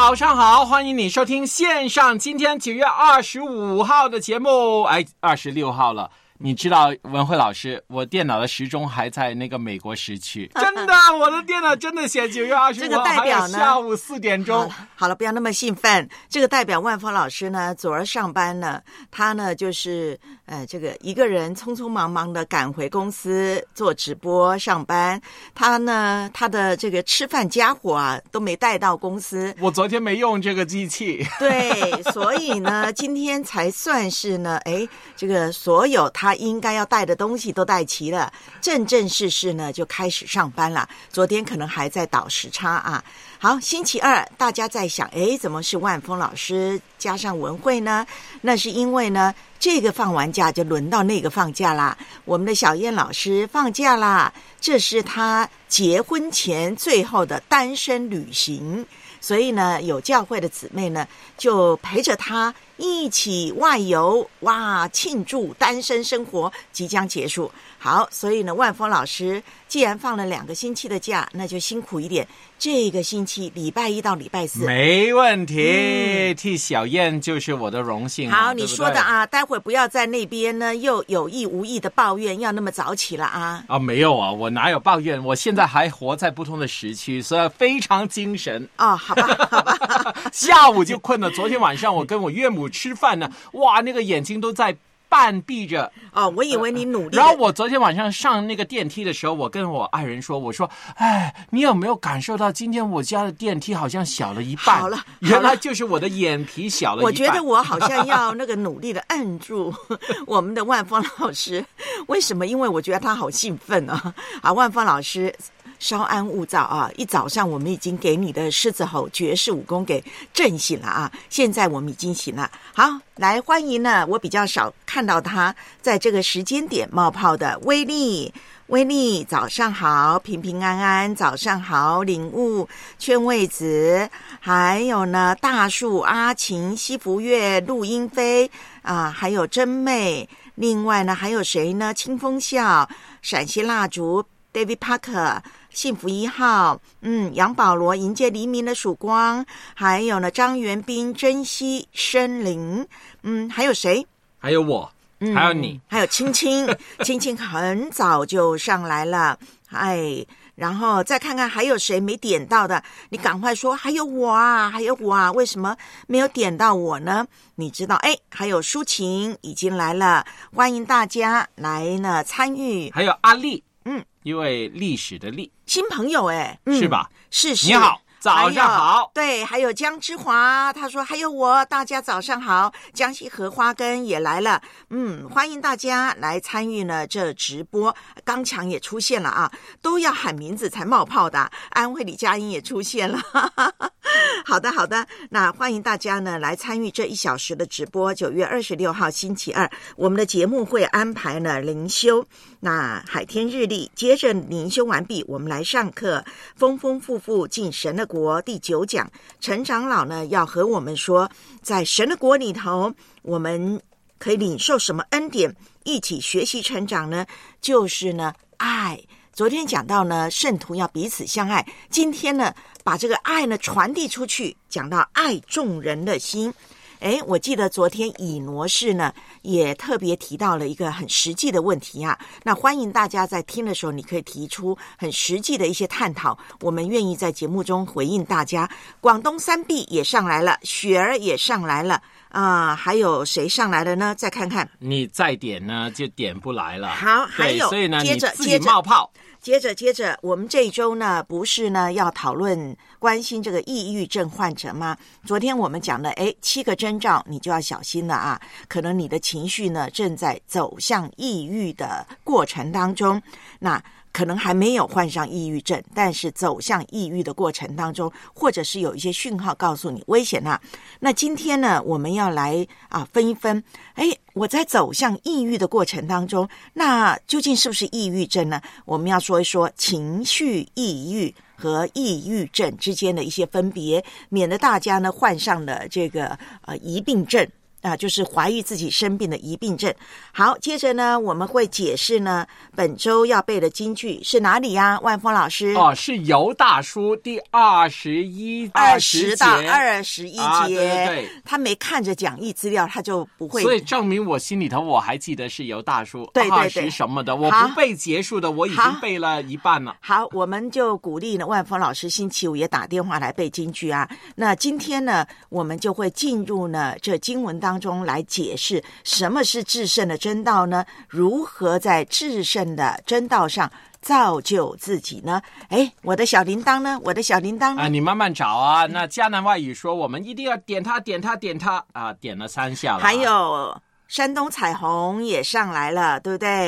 早上好，欢迎你收听线上今天九月二十五号的节目，哎，二十六号了。你知道文慧老师，我电脑的时钟还在那个美国时区，真的，我的电脑真的写九月二十这个五号，代表呢还有下午四点钟了。好了，不要那么兴奋。这个代表万峰老师呢，昨儿上班呢，他呢就是呃，这个一个人匆匆忙忙的赶回公司做直播上班。他呢，他的这个吃饭家伙啊都没带到公司，我昨天没用这个机器，对，所以呢，今天才算是呢，哎，这个所有他应该要带的东西都带齐了，正正式式呢就开始上班了。昨天可能还在倒时差啊。好，星期二大家在想，哎，怎么是万峰老师加上文慧呢？那是因为呢，这个放完假就轮到那个放假啦。我们的小燕老师放假啦，这是她结婚前最后的单身旅行。所以呢，有教会的姊妹呢，就陪着她一起外游，哇，庆祝单身生活即将结束。好，所以呢，万峰老师既然放了两个星期的假，那就辛苦一点。这个星期礼拜一到礼拜四，没问题，替小燕就是我的荣幸好，你说的啊，待会儿不要在那边呢又有意无意的抱怨，要那么早起了啊。啊，没有啊，我哪有抱怨？我现在还活在不同的时区，所以非常精神。哦，好吧，好吧，下午就困了。昨天晚上我跟我岳母吃饭呢，哇，那个眼睛都在半闭着。哦，我以为你努力地，然后我昨天晚上上那个电梯的时候，我跟我爱人说，我说，哎，你有没有感受到今天我家的电梯好像小了一半？好了好了原来就是我的眼皮小了一半。我觉得我好像要那个努力的摁住 我们的万峰老师，为什么？因为我觉得他好兴奋啊！啊，万峰老师。稍安勿躁啊！一早上我们已经给你的狮子吼绝世武功给震醒了啊！现在我们已经醒了。好，来欢迎呢，我比较少看到他在这个时间点冒泡的威力。威力，早上好，平平安安，早上好，领悟，劝慰子，还有呢，大树阿晴、西福月、陆英飞啊，还有真妹，另外呢，还有谁呢？清风笑、陕西蜡烛、David Parker。幸福一号，嗯，杨保罗迎接黎明的曙光，还有呢，张元斌珍惜森林，嗯，还有谁？还有我，嗯还有你，还有青青，青青很早就上来了，哎，然后再看看还有谁没点到的，你赶快说，还有我啊，还有我啊，为什么没有点到我呢？你知道，哎，还有抒情已经来了，欢迎大家来呢参与，还有阿丽，嗯，因为历史的历，新朋友哎，嗯。是吧？是是，你好早上好对，还有江之华，他说还有我，大家早上好。江西荷花根也来了，嗯，欢迎大家来参与呢这直播。刚强也出现了啊，都要喊名字才冒泡的。安徽李佳音也出现了，好的好的，那欢迎大家呢来参与这一小时的直播。九月二十六号星期二，我们的节目会安排呢灵修。那海天日历，接着灵修完毕，我们来上课。丰丰富富进神的国第九讲，陈长老呢要和我们说，在神的国里头，我们可以领受什么恩典，一起学习成长呢？就是呢爱。昨天讲到呢，圣徒要彼此相爱。今天呢，把这个爱呢传递出去，讲到爱众人的心。哎，我记得昨天以挪士呢也特别提到了一个很实际的问题啊。那欢迎大家在听的时候，你可以提出很实际的一些探讨，我们愿意在节目中回应大家。广东三 B 也上来了，雪儿也上来了啊、还有谁上来了呢？再看看。你再点呢就点不来了。好还，有所以呢，接你自己着接着冒泡。接着，接着，我们这一周呢，不是呢要讨论关心这个抑郁症患者吗？昨天我们讲了，哎，七个征兆，你就要小心了啊！可能你的情绪呢正在走向抑郁的过程当中，那可能还没有患上抑郁症，但是走向抑郁的过程当中，或者是有一些讯号告诉你危险啦、那今天呢，我们要来啊分一分，哎，我在走向抑郁的过程当中，那究竟是不是抑郁症呢？我们要说一说情绪抑郁和抑郁症之间的一些分别，免得大家呢患上了这个呃疑病症。啊，就是怀疑自己生病的疑病症。好，接着呢，我们会解释呢，本周要背的京剧是哪里呀？万峰老师，哦，是尤大叔第二十一、二十十到节二十一节，啊对对对他没看着讲义资料，他就不会。所以证明我心里头我还记得是尤大叔对对对二十什么的，我不背结束的，我已经背了一半了。好，我们就鼓励呢，万峰老师星期五也打电话来背京剧啊。那今天呢，我们就会进入呢这经文当中来解释什么是至圣的真道呢？如何在至圣的真道上造就自己呢？哎，我的小铃铛呢？我的小铃铛呢？啊，你慢慢找啊。那迦南外语说，我们一定要点它，点它，点它啊，点了三下了。还有山东彩虹也上来了，对不对？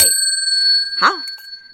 好，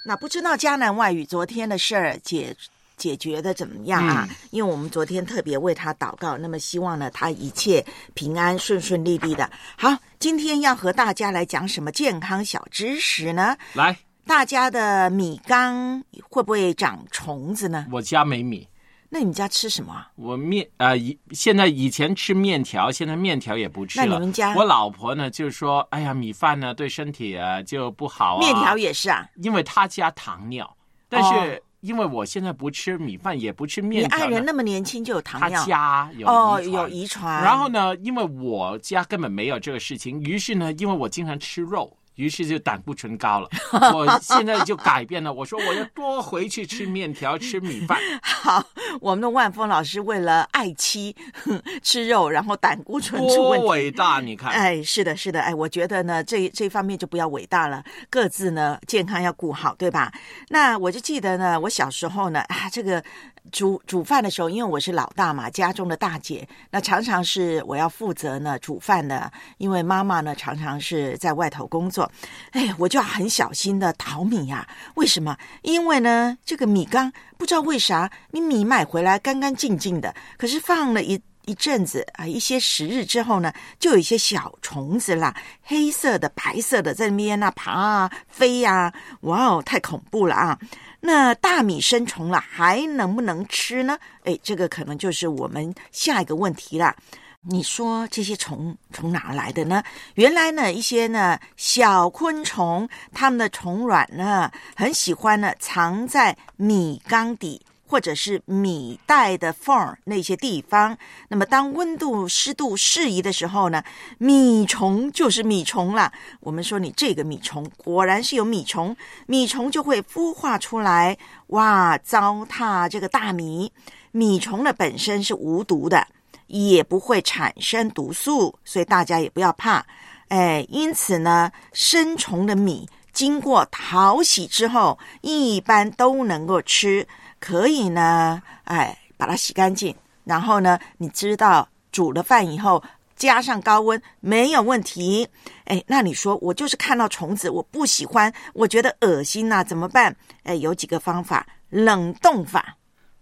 那不知道迦南外语昨天的事儿解解决的怎么样啊？嗯因为我们昨天特别为他祷告，那么希望呢他一切平安顺顺利利的。好，今天要和大家来讲什么健康小知识呢？来，大家的米缸会不会长虫子呢？我家没米，那你们家吃什么啊？我面啊，以、现在以前吃面条，现在面条也不吃了。那你们家我老婆呢，就说，哎呀，米饭呢对身体啊就不好啊。面条也是啊。因为他加糖尿，但哦是因为我现在不吃米饭，也不吃面你，爱人那么年轻就有糖尿。他尿家有哦，有遗传。然后呢，因为我家根本没有这个事情，于是呢，因为我经常吃肉，于是就胆固醇高了。我现在就改变了，我说我要多回去吃面条、吃米饭。好，我们的万峰老师为了爱妻哼 吃肉，然后胆固醇出问题。多伟大！你看，哎，是的，是的，哎，我觉得呢，这这方面就不要伟大了，各自呢健康要顾好，对吧？那我就记得呢，我小时候呢，啊，这个煮煮饭的时候，因为我是老大嘛，家中的大姐，那常常是我要负责呢煮饭的，因为妈妈呢常常是在外头工作，哎，我就要很小心的淘米呀、为什么？因为呢，这个米缸不知道为啥，你米买回来干干净净的，可是放了一一阵子啊，一些时日之后呢，就有一些小虫子啦，黑色的、白色的在那边啊爬啊、飞呀、哇哦，太恐怖了啊！那大米生虫了，还能不能吃呢？哎，这个可能就是我们下一个问题了。你说这些虫从哪来的呢？原来呢，一些呢小昆虫，它们的虫卵呢，很喜欢呢藏在米缸底或者是米袋的缝儿那些地方。那么，当温度、湿度适宜的时候呢，米虫就是米虫了。我们说你这个米虫果然是有米虫，米虫就会孵化出来，哇，糟蹋这个大米。米虫的本身是无毒的。也不会产生毒素，所以大家也不要怕。哎，因此呢，生虫的米经过淘洗之后，一般都能够吃，可以呢，哎，把它洗干净，然后呢，你知道煮了饭以后。加上高温没有问题，哎，那你说我就是看到虫子我不喜欢，我觉得恶心呐、怎么办？哎，有几个方法，冷冻法，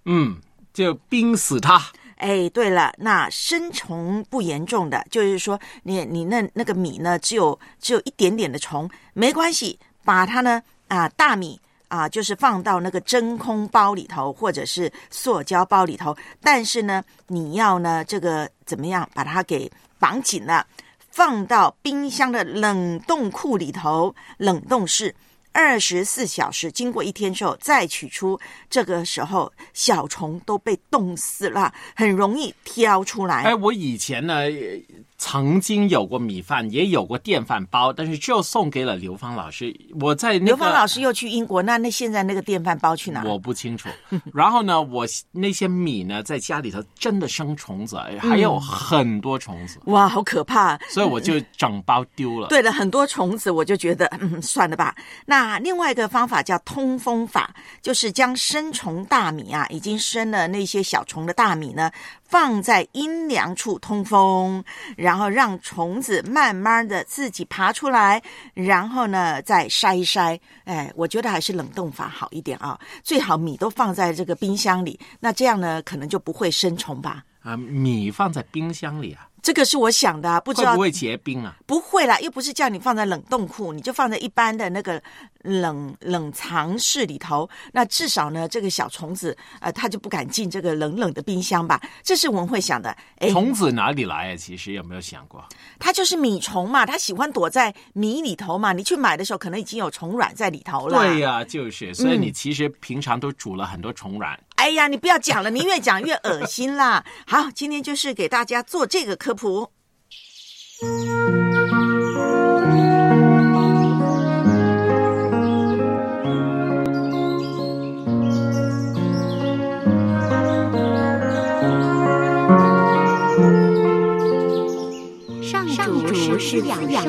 嗯，就冰死它。哎，对了，那生虫不严重的，就是说你你那那个米呢，只有只有一点点的虫，没关系，把它呢啊大米啊，就是放到那个真空包里头，或者是塑胶包里头，但是呢，你要呢这个怎么样把它给绑紧了，放到冰箱的冷冻库里头，冷冻室。二十四小时，经过一天之后再取出，这个时候小虫都被冻死了，很容易挑出来。哎，我以前呢，曾经有过米饭，也有过电饭煲，但是就送给了刘芳老师。我在那个刘芳老师又去英国，那那现在那个电饭煲去哪？我不清楚。然后呢，我那些米呢，在家里头真的生虫子，还有很多虫子，哇，好可怕！所以我就整包丢了。对了，很多虫子，我就觉得嗯，算了吧。那另外一个方法叫通风法，就是将生虫大米啊，已经生了那些小虫的大米呢，放在阴凉处通风，然后让虫子慢慢的自己爬出来，然后呢再筛一筛。哎，我觉得还是冷冻法好一点啊，最好米都放在这个冰箱里，那这样呢可能就不会生虫吧。啊，米放在冰箱里啊，这个是我想的啊，不知道会不会结冰啊？不会啦，又不是叫你放在冷冻库，你就放在一般的那个冷冷藏室里头。那至少呢，这个小虫子呃，它就不敢进这个冷冷的冰箱吧？这是我们会想的。哎，虫子哪里来啊？其实有没有想过？它就是米虫嘛，它喜欢躲在米里头嘛。你去买的时候，可能已经有虫卵在里头了。对呀、就是，所以你其实平常都煮了很多虫卵。哎呀，你不要讲了，你越讲越恶心啦。好，今天就是给大家做这个科普。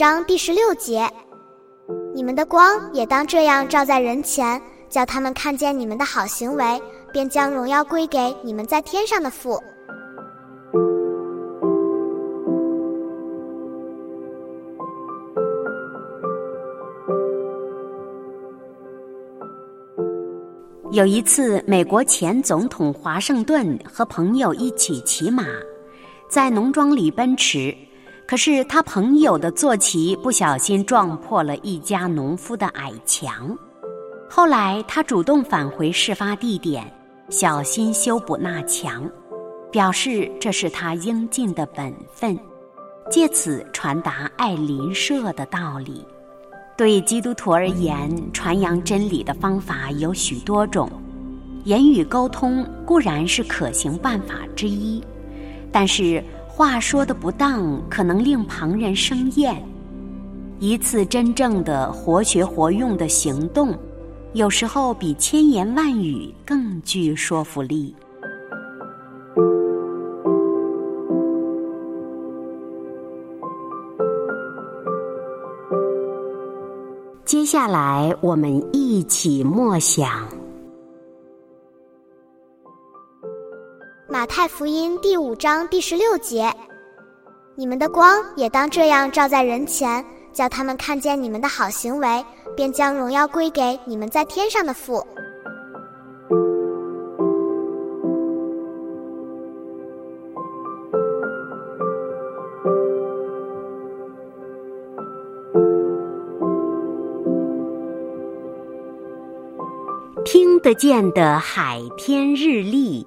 章第十六节：你们的光也当这样照在人前，叫他们看见你们的好行为，便将荣耀归给你们在天上的父。有一次，美国前总统华盛顿和朋友一起骑马，在农庄里奔驰。可是他朋友的坐骑不小心撞破了一家农夫的矮墙。后来他主动返回事发地点，小心修补那墙，表示这是他应尽的本分，借此传达爱邻舍的道理。对基督徒而言，传扬真理的方法有许多种，言语沟通固然是可行办法之一，但是话说的不当，可能令旁人生厌。一次真正的活学活用的行动，有时候比千言万语更具说服力。接下来，我们一起默想马太福音第五章第十六节：你们的光也当这样照在人前，叫他们看见你们的好行为，便将荣耀归给你们在天上的父。听得见的海天日历。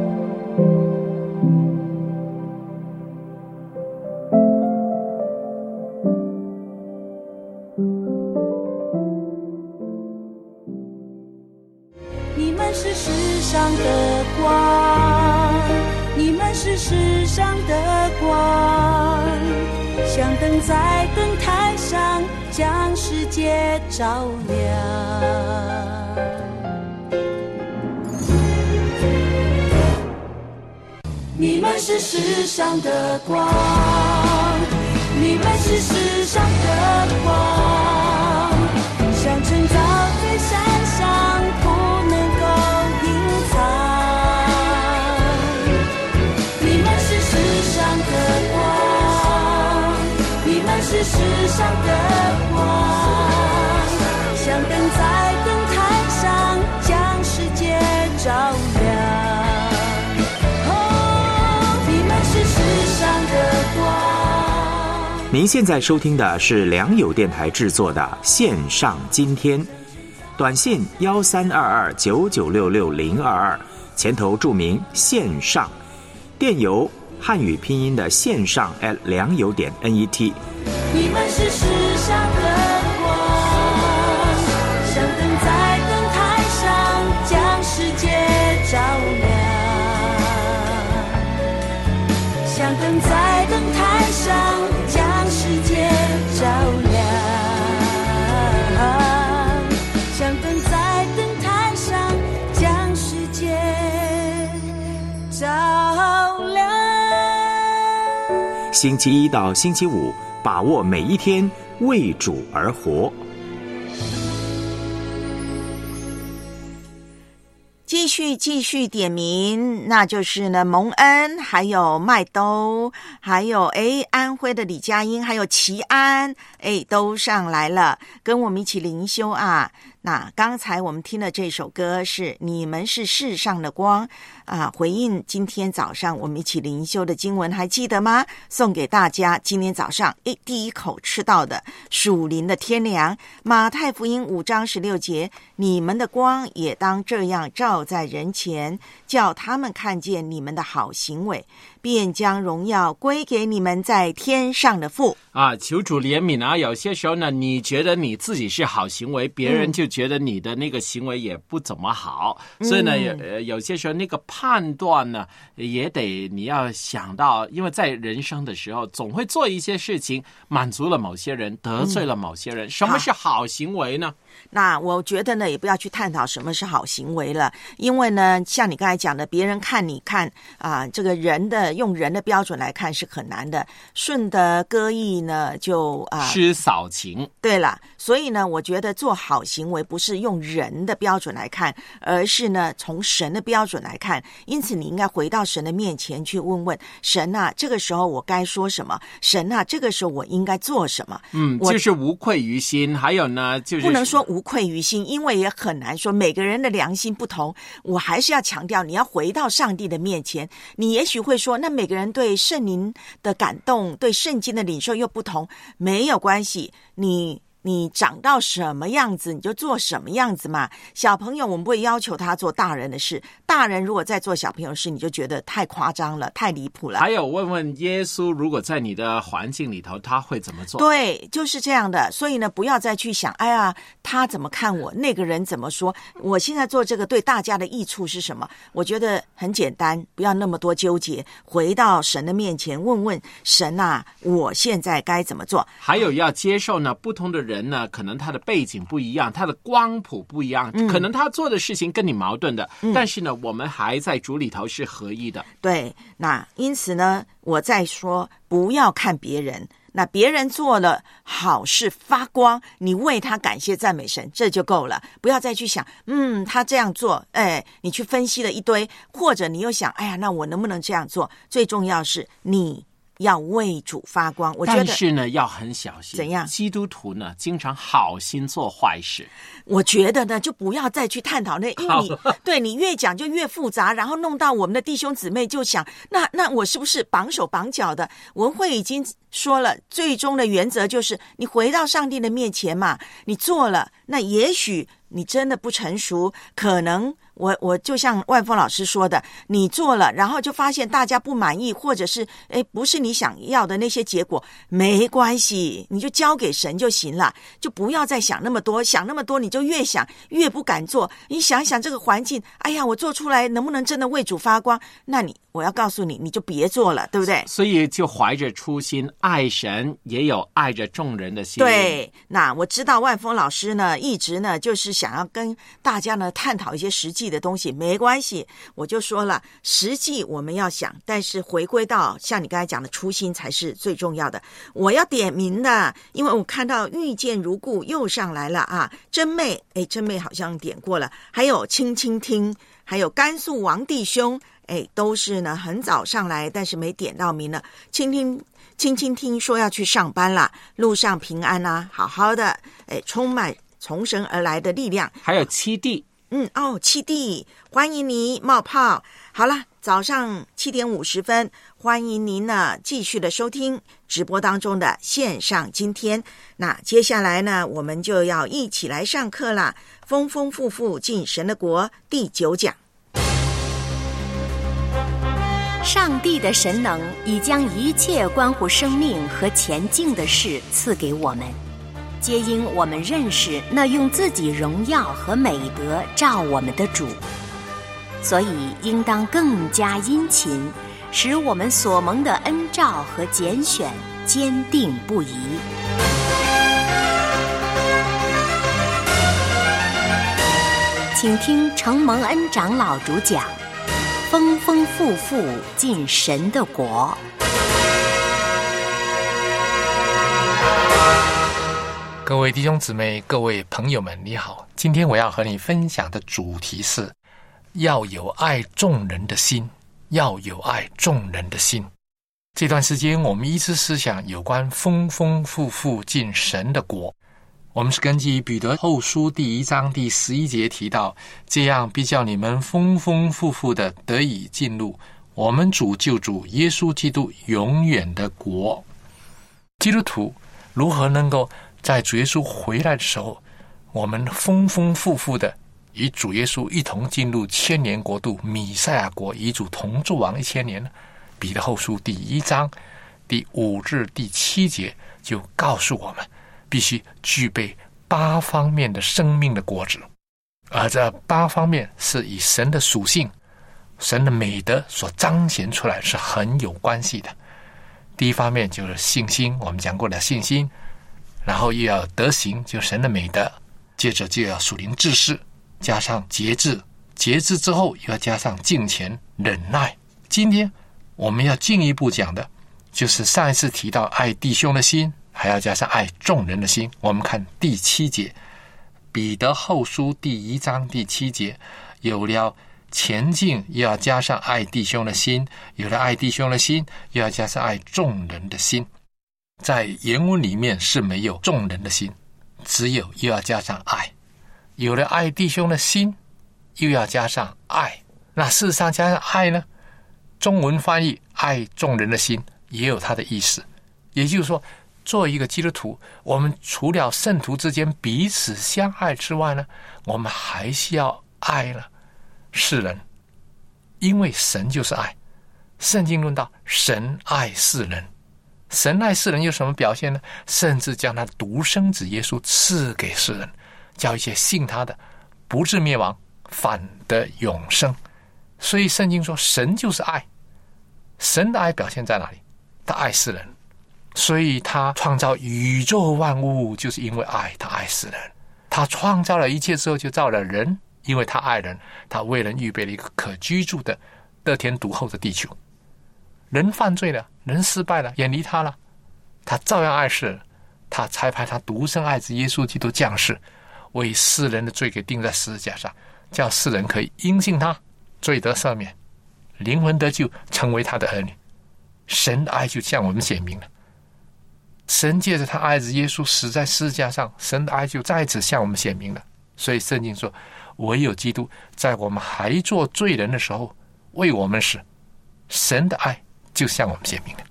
照亮。你们是世上的光，你们是世上的光，像晨早飞山上不能够隐藏。你们是世上的光，你们是世上的您现在收听的是良友电台制作的线上今天，短信幺三二二九九六六零二二，前头注明线上，电邮汉语拼音的线上 at 良友点 net。你们是星期一到星期五，把握每一天，为主而活。继续继续点名，那就是呢蒙恩，还有麦兜，还有哎安徽的李佳音，还有齐安，哎都上来了，跟我们一起灵修啊。那刚才我们听的这首歌是《你们是世上的光》啊，回应今天早上我们一起灵修的经文，还记得吗？送给大家今天早上诶第一口吃到的属灵的天粮，马太福音五章十六节，你们的光也当这样照在人前，叫他们看见你们的好行为，便将荣耀归给你们在天上的父。啊，求主怜悯啊！有些时候呢，你觉得你自己是好行为，别人就觉得你的那个行为也不怎么好，所以呢，有呃有些时候那个判断呢，也得你要想到，因为在人生的时候，总会做一些事情，满足了某些人，得罪了某些人。什么是好行为呢？那我觉得呢，也不要去探讨什么是好行为了，因为呢，像你刚才讲的，别人看你看啊、这个人的用人的标准来看是很难的，顺的歌意呢，就啊。失扫情。对了，所以呢，我觉得做好行为不是用人的标准来看，而是呢从神的标准来看。因此，你应该回到神的面前去问问神啊，这个时候我该说什么？神啊，这个时候我应该做什么？嗯，我就是无愧于心。还有呢，就是不能说无愧于心，因为也很难说每个人的良心不同。我还是要强调，你要回到上帝的面前。你也许会说，那每个人对圣灵的感动、对圣经的领受又不同，没有关系，你。你长到什么样子，你就做什么样子嘛。小朋友，我们不会要求他做大人的事；大人如果在做小朋友的事，你就觉得太夸张了，太离谱了。还有问问耶稣，如果在你的环境里头，他会怎么做？对，就是这样的。所以呢，不要再去想，哎呀，他怎么看我，那个人怎么说，我现在做这个对大家的益处是什么？我觉得很简单，不要那么多纠结，回到神的面前，问问神啊，我现在该怎么做？还有要接受呢，不同的人呢，可能他的背景不一样，他的光谱不一样，可能他做的事情跟你矛盾的，但是呢，我们还在主里头是合一的。对，那因此呢，我在说，不要看别人。那别人做了好事发光，你为他感谢赞美神，这就够了。不要再去想，嗯，他这样做，哎，你去分析了一堆，或者你又想，哎呀，那我能不能这样做？最重要是你要为主发光。我觉得，但是呢，要很小心。怎样基督徒呢，经常好心做坏事。我觉得呢，就不要再去探讨那，因为 你对你越讲就越复杂，然后弄到我们的弟兄姊妹就想，那那我是不是绑手绑脚的？文慧已经说了，最终的原则就是你回到上帝的面前嘛，你做了，那也许你真的不成熟，可能。我我就像万峰老师说的，你做了，然后就发现大家不满意，或者是哎不是你想要的那些结果，没关系，你就交给神就行了，就不要再想那么多，想那么多你就越想越不敢做。你想想这个环境，哎呀，我做出来能不能真的为主发光？那你我要告诉你，你就别做了，对不对？所以就怀着初心爱神，也有爱着众人的心。，对，那我知道万峰老师呢，一直呢就是想要跟大家呢探讨一些实际的东西，没关系。我就说了，实际我们要想，但是回归到像你刚才讲的初心才是最重要的。我要点名的，因为我看到遇见如故又上来了啊，真妹，哎，真妹好像点过了，还有轻轻听，还有甘肃王弟兄，哎，都是呢很早上来，但是没点到名了，倾听。轻轻听说要去上班了，路上平安啊，好好的，哎，充满从神而来的力量。还有七弟，嗯，哦，七弟，欢迎你冒泡。好了，早上七点五十分，欢迎您呢继续的收听直播当中的线上。今天，那接下来呢，我们就要一起来上课啦。丰丰富富进神的国第九讲。上帝的神能已将一切关乎生命和前进的事赐给我们，皆因我们认识那用自己荣耀和美德照我们的主，所以应当更加殷勤，使我们所蒙的恩照和拣选坚定不移。请听承蒙恩长老主讲。丰丰富富进神的国。各位弟兄姊妹、各位朋友们，你好！今天我要和你分享的主题是：要有爱众人的心，要有爱众人的心。这段时间，我们一直思想有关丰丰富富进神的国。我们是根据彼得后书第一章第十一节提到，这样必叫你们丰丰富富的得以进入我们主救主耶稣基督永远的国。基督徒如何能够在主耶稣回来的时候，我们丰丰富富的与主耶稣一同进入千年国度米赛亚国，与主同住王一千年呢？彼得后书第一章第五至第七节就告诉我们。必须具备八方面的生命的果子，而这八方面是以神的属性、神的美德所彰显出来，是很有关系的。第一方面就是信心，我们讲过的信心，然后又要德行，就神的美德，接着就要属灵志士，加上节制，节制之后又要加上敬虔忍耐。今天我们要进一步讲的，就是上一次提到爱弟兄的心。还要加上爱众人的心。我们看第七节，《彼得后书》第一章第七节，有了前进，又要加上爱弟兄的心；有了爱弟兄的心，又要加上爱众人的心。在原文里面是没有众人的心，只有又要加上爱。有了爱弟兄的心，又要加上爱。那事实上加上爱呢？中文翻译“爱众人的心”也有它的意思，也就是说。做一个基督徒，我们除了圣徒之间彼此相爱之外呢，我们还需要爱了世人，因为神就是爱。圣经论到神爱世人，神爱世人有什么表现呢？甚至将他独生子耶稣赐给世人，叫一些信他的不至灭亡，反得永生。所以圣经说，神就是爱。神的爱表现在哪里？他爱世人。所以他创造宇宙万物，就是因为爱他爱世人。他创造了一切之后，就造了人，因为他爱人，他为人预备了一个可居住的、得天独厚的地球。人犯罪了，人失败了，远离他了，他照样爱世人。他才派他独生爱子耶稣基督降世，为世人的罪给钉在十字架上，叫世人可以因信他，罪得赦免，灵魂得救，成为他的儿女。神的爱就向我们显明了。神借着他爱子耶稣死在十字架上，神的爱就再次向我们显明了。所以圣经说，唯有基督在我们还做罪人的时候为我们死，神的爱就向我们显明了。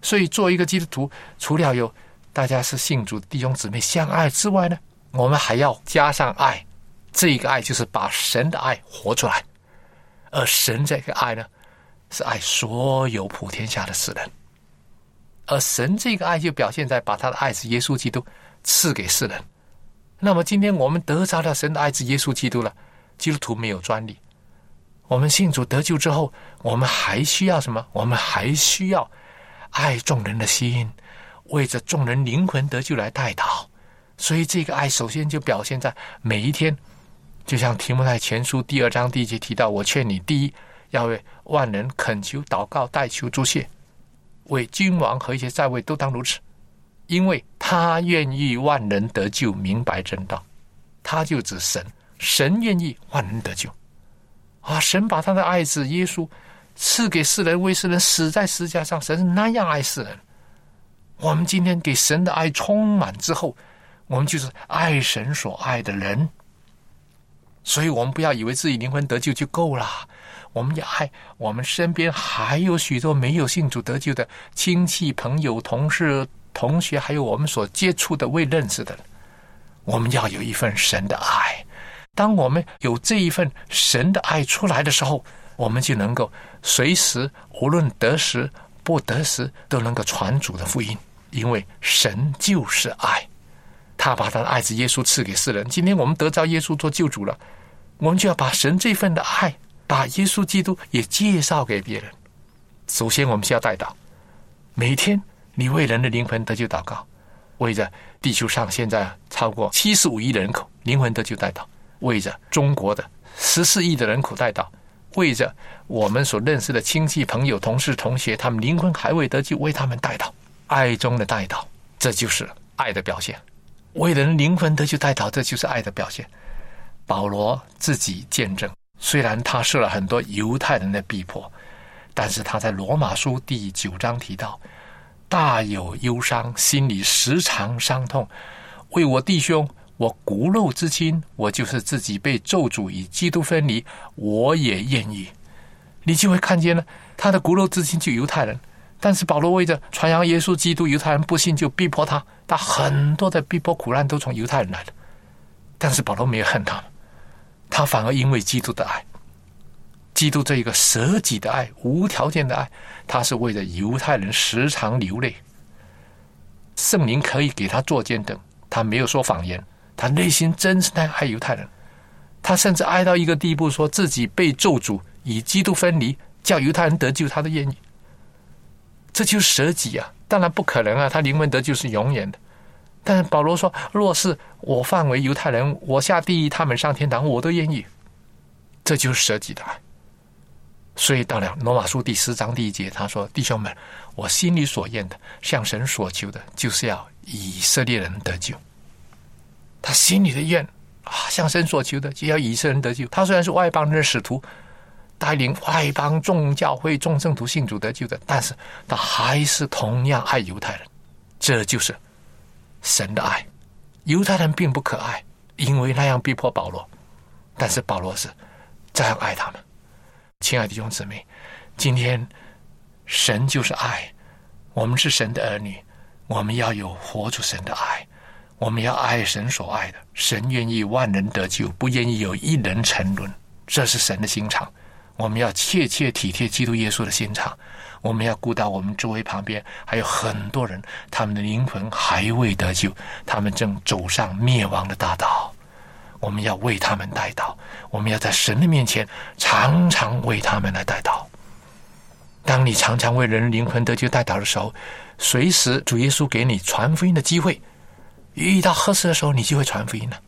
所以，做一个基督徒，除了有大家是信主弟兄姊妹相爱之外呢，我们还要加上爱。这一个爱就是把神的爱活出来，而神这个爱呢，是爱所有普天下的世人。而神这个爱就表现在把他的爱子耶稣基督赐给世人。那么今天我们得着了神的爱子耶稣基督了，基督徒没有专利。我们信主得救之后，我们还需要什么？我们还需要爱众人的心，为着众人灵魂得救来代祷。所以这个爱首先就表现在每一天就像提摩太前书第二章第一节提到，我劝你，第一要为万人恳求、祷告、代求、祝谢，为君王和一些在位都当如此，因为他愿意万人得救，明白真道。他就指神，神愿意万人得救。啊！神把他的爱子耶稣赐给世人，为世人死在十字架上。神是那样爱世人。我们今天给神的爱充满之后，我们就是爱神所爱的人。所以，我们不要以为自己灵魂得救就够了。我们要爱我们身边还有许多没有信主得救的亲戚、朋友、同事、同学，还有我们所接触的未认识的人。我们要有一份神的爱。当我们有这一份神的爱出来的时候，我们就能够随时，无论得时不得时，都能够传主的福音。因为神就是爱，他把他的爱子耶稣赐给世人。今天我们得着耶稣做救主了，我们就要把神这份的爱，把耶稣基督也介绍给别人。首先，我们需要带祷，每天你为人的灵魂得救祷告，为着地球上现在超过七十五亿的人口灵魂得救带祷。为着中国的十四亿的人口带祷，为着我们所认识的亲戚、朋友、同事、同学，他们灵魂还未得救，为他们带祷，爱中的带祷，这就是爱的表现。为人灵魂得救带祷，这就是爱的表现。保罗自己见证，虽然他受了很多犹太人的逼迫，但是他在罗马书第九章提到，大有忧伤，心里时常伤痛，为我弟兄。我骨肉之亲，我就是自己被咒诅与基督分离，我也愿意。你就会看见呢，他的骨肉之亲就犹太人，但是保罗为着传扬耶稣基督，犹太人不信就逼迫他，他很多的逼迫苦难都从犹太人来的。但是保罗没有恨他们，他反而因为基督的爱，基督这一个舍己的爱、无条件的爱，他是为了犹太人时常流泪。圣灵可以给他做见证，他没有说谎言。他内心真是太爱犹太人，他甚至爱到一个地步，说自己被咒诅，以基督分离，叫犹太人得救，他都愿意。这就是舍己啊！当然不可能啊，他灵魂得救是永远的。但是保罗说，若是我犯为犹太人，我下地狱，他们上天堂，我都愿意。这就是舍己的爱。所以到了罗马书第十章第一节，他说：“弟兄们，我心里所愿的，向神所求的，就是要以色列人得救。”他心里的愿啊，向神所求的，就要以色列人得救。他虽然是外邦人的使徒，带领外邦众教会众圣徒信主得救的，但是他还是同样爱犹太人。这就是神的爱。犹太人并不可爱，因为那样逼迫保罗，但是保罗是这样爱他们。亲爱的弟兄姊妹，今天神就是爱，我们是神的儿女，我们要有活出神的爱。我们要爱神所爱的，神愿意万人得救，不愿意有一人沉沦，这是神的心肠。我们要切切体贴基督耶稣的心肠。我们要顾到我们周围旁边还有很多人，他们的灵魂还未得救，他们正走上灭亡的大道。我们要为他们带祷，我们要在神的面前常常为他们来带祷。当你常常为人灵魂得救带祷的时候，随时主耶稣给你传福音的机会。遇到合适的时候，你就会传福音了。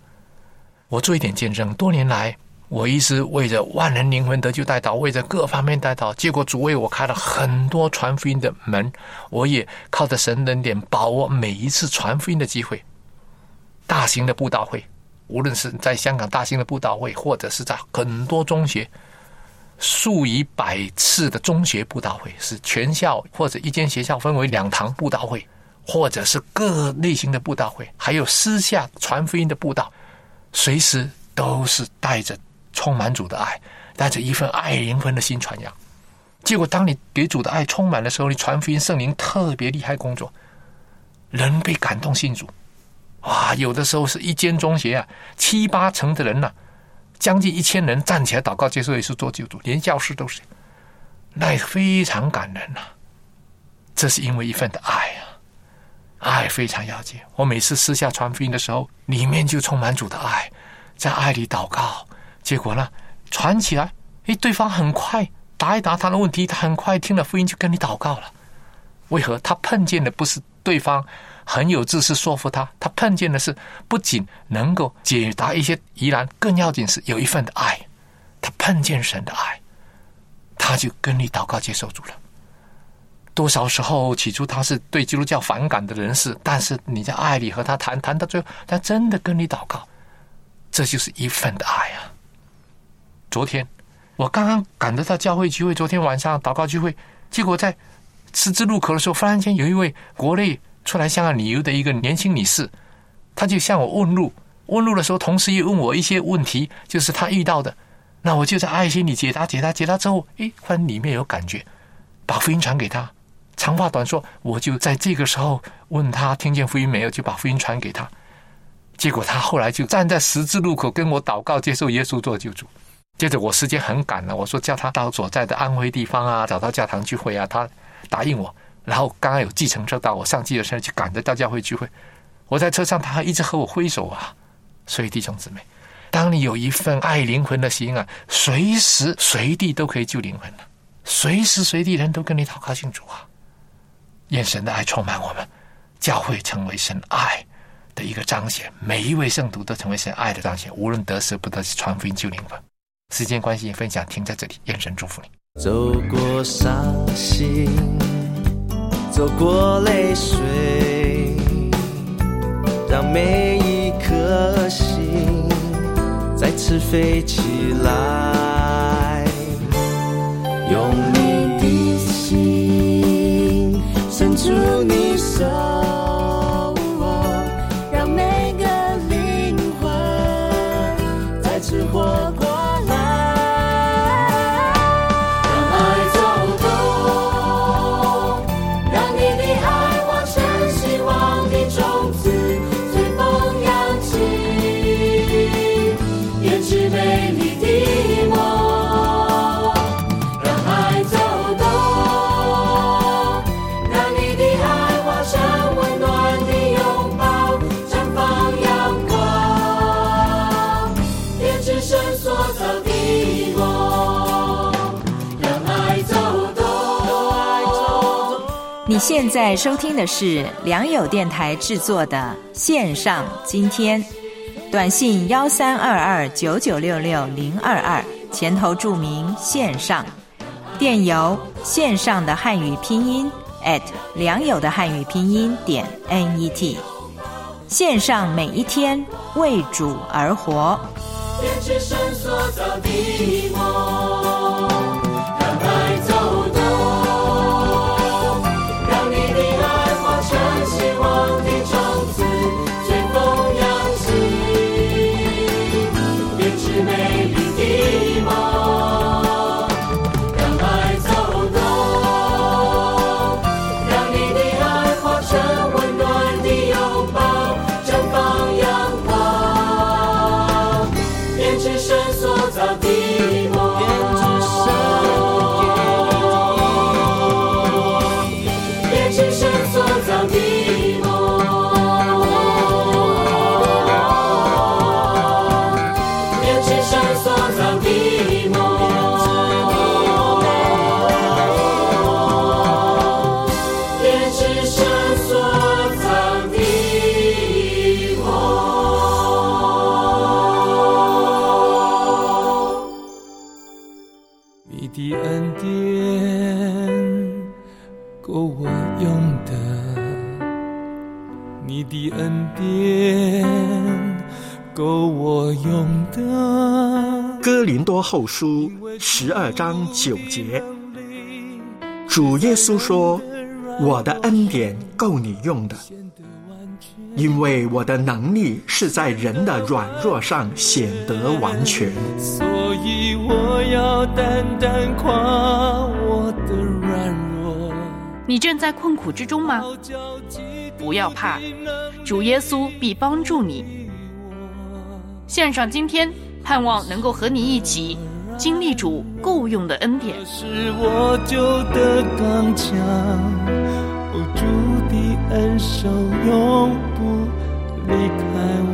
我做一点见证，多年来我一直为着万人灵魂得救带到，为着各方面带到，结果主为我开了很多传福音的门，我也靠着神恩典把握每一次传福音的机会。大型的布道会，无论是在香港大型的布道会，或者是在很多中学，数以百次的中学布道会，是全校或者一间学校分为两堂布道会。或者是各类型的布道会，还有私下传福音的布道，随时都是带着充满主的爱，带着一份爱灵魂的心传扬。结果，当你给主的爱充满的时候，你传福音，圣灵特别厉害工作，人被感动信主。哇，有的时候是一间中学啊，七八成的人呐，将近一千人站起来祷告，接受耶稣做救主，连教师都是，那也非常感人呐。这是因为一份的爱啊。爱非常要紧。我每次私下传福音的时候，里面就充满主的爱，在爱里祷告。结果呢，传起来，诶，对方很快答一答他的问题，他很快听了福音就跟你祷告了。为何？他碰见的不是对方很有知识说服他，他碰见的是不仅能够解答一些疑难，更要紧是有一份的爱，他碰见神的爱，他就跟你祷告接受主了。多少时候起初他是对基督教反感的人士，但是你在爱里和他谈谈到最后，他真的跟你祷告，这就是一份的爱啊！昨天我刚刚赶得到教会聚会，昨天晚上祷告聚会，结果在。十字路口的时候，忽然间有一位国内出来香港旅游的一个年轻女士，她就向我问路。问路的时候，同时也问我一些问题，就是她遇到的。那我就在爱心里解答、解答、解答之后，诶，忽然里面有感觉，把福音传给她。长话短说，我就在这个时候问他听见福音没有，就把福音传给他。结果他后来就站在十字路口跟我祷告，接受耶稣做救主。接着我时间很赶了，我说叫他到所在的安徽地方啊，找到教堂聚会啊，他。答应我，然后刚刚有计程车到，我上计程车去赶着到教会聚会。我在车上，他还一直和我挥手啊。所以弟兄姊妹，当你有一份爱灵魂的心啊，随时随地都可以救灵魂的，随时随地人都跟你祷告信主啊。愿神的爱充满我们，教会成为神爱的一个彰显，每一位圣徒都成为神爱的彰显，无论得失不得失，传福音救灵魂。时间关系，分享停在这里，愿神祝福你。走过伤心，走过泪水，让每一颗心再次飞起来。用你伸出你手，现在收听的是良友电台制作的线上今天，短信幺三二二九九六六零二二，前头注明线上，电邮线上的汉语拼音 at 良友的汉语拼音点 net，线上每一天为主而活。的恩典够我用的，你的恩典够我用的。哥林多后书十二章九节，主耶稣说：“我的恩典够你用的，因为我的能力是在人的软弱上显得完全。”所以我要单单夸我的软弱。你正在困苦之中吗？不要怕，主耶稣必帮助你。献上今天。盼望能够和你一起经历主够用的恩典。是我救的刚强，主的恩手永不离开我。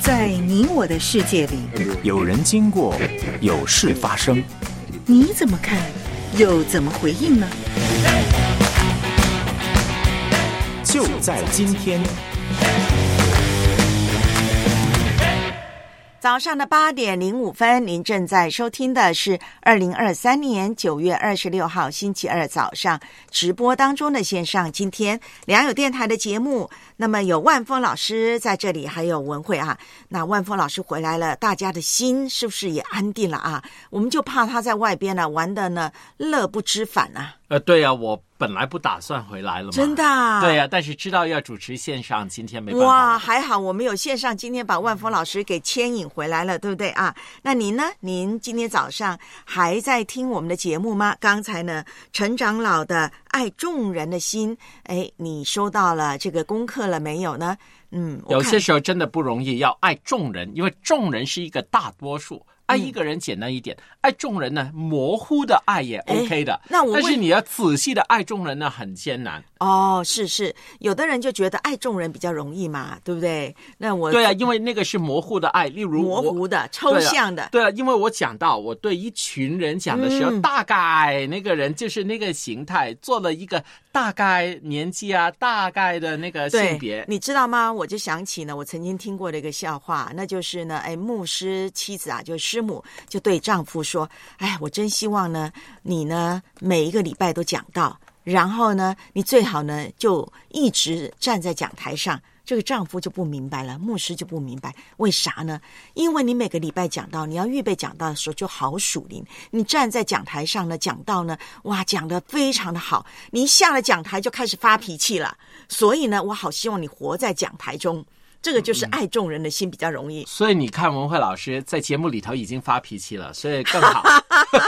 在你我的世界里，有人经过，有事发生，你怎么看，又怎么回应呢？就在今天。早上的八点零五分，您正在收听的是二零二三年九月二十六号星期二早上直播当中的线上。今天良友电台的节目，那么有万峰老师在这里，还有文慧啊。那万峰老师回来了，大家的心是不是也安定了啊？我们就怕他在外边呢玩的呢乐不知返啊。呃，对呀，我本来不打算回来了嘛。真的？对呀，但是知道要主持线上，今天没办法。哇，还好我们有线上，今天把万峰老师给牵引回来了，对不对啊？那您呢？您今天早上还在听我们的节目吗？刚才呢，陈长老的爱众人的心，哎，你收到了这个功课了没有呢？嗯，有些时候真的不容易，要爱众人，因为众人是一个大多数。爱一个人简单一点，爱众人呢，模糊的爱也 OK 的。那我但是你要仔细的爱众人呢，很艰难。哦，是是，有的人就觉得爱众人比较容易嘛，对不对？那我对啊，因为那个是模糊的爱，例如模糊的、抽象的。对啊，因为我讲到我对一群人讲的时候，大概那个人就是那个形态，做了一个大概年纪啊，大概的那个性别，你知道吗？我就想起呢，我曾经听过的一个笑话，那就是呢，哎，牧师妻子啊，就是。师母就对丈夫说：“哎，我真希望呢，你呢每一个礼拜都讲到，然后呢，你最好呢就一直站在讲台上。”这个丈夫就不明白了，牧师就不明白为啥呢？因为你每个礼拜讲到，你要预备讲到的时候就好属灵。你站在讲台上呢，讲到呢，哇，讲的非常的好。你一下了讲台就开始发脾气了，所以呢，我好希望你活在讲台中。这个就是爱众人的心比较容易，所以你看文慧老师在节目里头已经发脾气了，所以更好。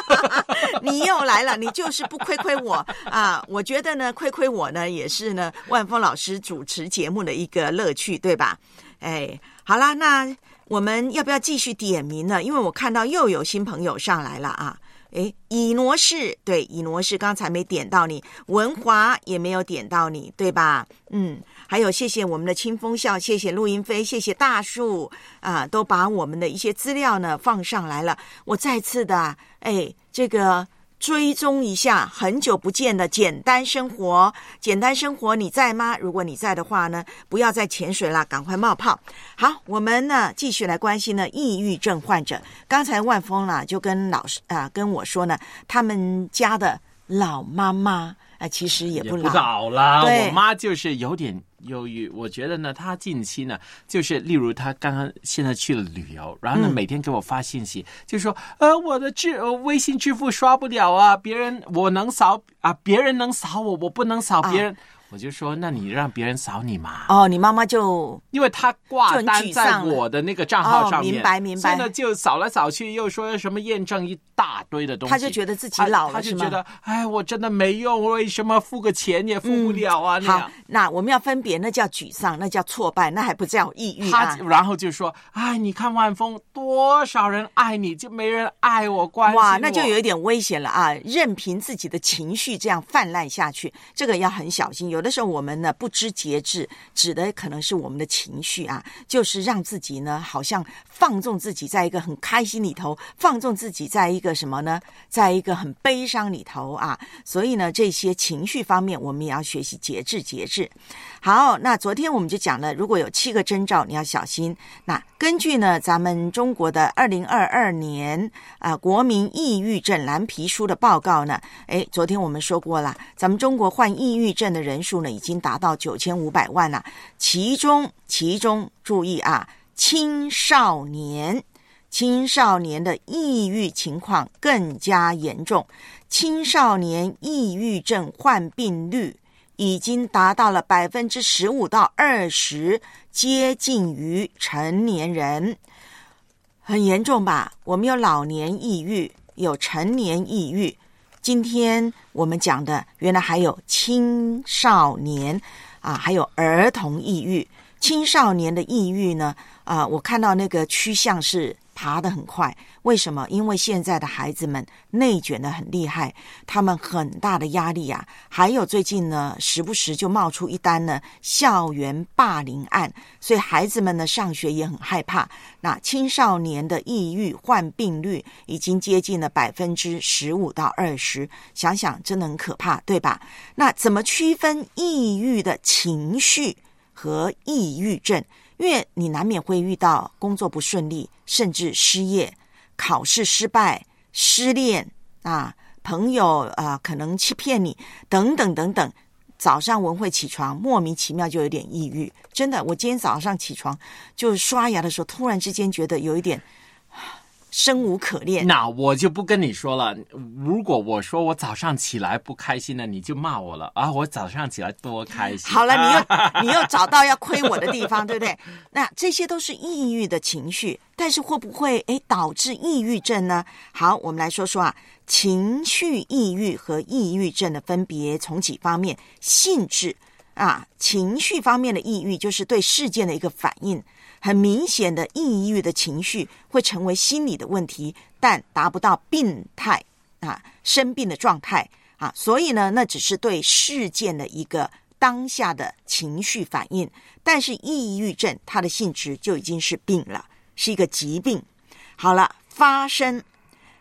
你又来了，你就是不亏亏我啊！我觉得呢，亏亏我呢，也是呢，万峰老师主持节目的一个乐趣，对吧？哎，好啦，那我们要不要继续点名呢？因为我看到又有新朋友上来了啊！哎，以挪士，对，以挪士刚才没点到你，文华也没有点到你，对吧？嗯。还有，谢谢我们的清风笑，谢谢陆云飞，谢谢大树啊，都把我们的一些资料呢放上来了。我再次的哎，这个追踪一下，很久不见的简单生活，简单生活你在吗？如果你在的话呢，不要再潜水了，赶快冒泡。好，我们呢继续来关心呢抑郁症患者。刚才万峰呢就跟老师啊跟我说呢，他们家的老妈妈啊，其实也不老啦，我妈就是有点。忧郁，我觉得呢，他近期呢，就是例如他刚刚现在去了旅游，然后呢，每天给我发信息，就说呃，我的支微信支付刷不了啊，别人我能扫啊，别人能扫我，我不能扫别人。我就说，那你让别人扫你嘛？哦，你妈妈就因为她挂单在我的那个账号上面，明白明白。现在就扫来扫去，又说什么验证一大堆的东西，他就觉得自己老了，他就觉得哎，我真的没用，为什么付个钱也付不了啊？好，那我们要分别，那叫沮丧，那叫挫败，那还不叫抑郁啊。然后就说，哎，你看万峰，多少人爱你，就没人爱我，关哇，那就有一点危险了啊！任凭自己的情绪这样泛滥下去，这个要很小心。有有的时候我们呢不知节制，指的可能是我们的情绪啊，就是让自己呢好像放纵自己在一个很开心里头，放纵自己在一个什么呢，在一个很悲伤里头啊。所以呢，这些情绪方面我们也要学习节制节制。好，那昨天我们就讲了，如果有七个征兆，你要小心。那根据呢，咱们中国的二零二二年啊国民抑郁症蓝皮书的报告呢，哎，昨天我们说过了，咱们中国患抑郁症的人数呢，已经达到九千五百万了。其中，其中注意啊，青少年，青少年的抑郁情况更加严重，青少年抑郁症患病率。已经达到了百分之十五到二十，接近于成年人，很严重吧？我们有老年抑郁，有成年抑郁。今天我们讲的，原来还有青少年啊，还有儿童抑郁。青少年的抑郁呢？啊，我看到那个趋向是。爬得很快。为什么？因为现在的孩子们内卷的很厉害，他们很大的压力啊。还有最近呢，时不时就冒出一单呢校园霸凌案，所以孩子们呢上学也很害怕。那青少年的抑郁患病率已经接近了百分之十五到二十，想想真的很可怕，对吧？那怎么区分抑郁的情绪和抑郁症？因为你难免会遇到工作不顺利，甚至失业、考试失败、失恋啊，朋友啊可能欺骗你等等等等。早上文慧起床，莫名其妙就有点抑郁，真的。我今天早上起床就刷牙的时候，突然之间觉得有一点。生无可恋，那我就不跟你说了。如果我说我早上起来不开心了，你就骂我了啊！我早上起来多开心。好了，你又 你又找到要亏我的地方，对不对？那这些都是抑郁的情绪，但是会不会诶导致抑郁症呢？好，我们来说说啊，情绪抑郁和抑郁症的分别从几方面性质啊，情绪方面的抑郁就是对事件的一个反应。很明显的抑郁的情绪会成为心理的问题，但达不到病态啊生病的状态啊，所以呢，那只是对事件的一个当下的情绪反应。但是抑郁症它的性质就已经是病了，是一个疾病。好了，发生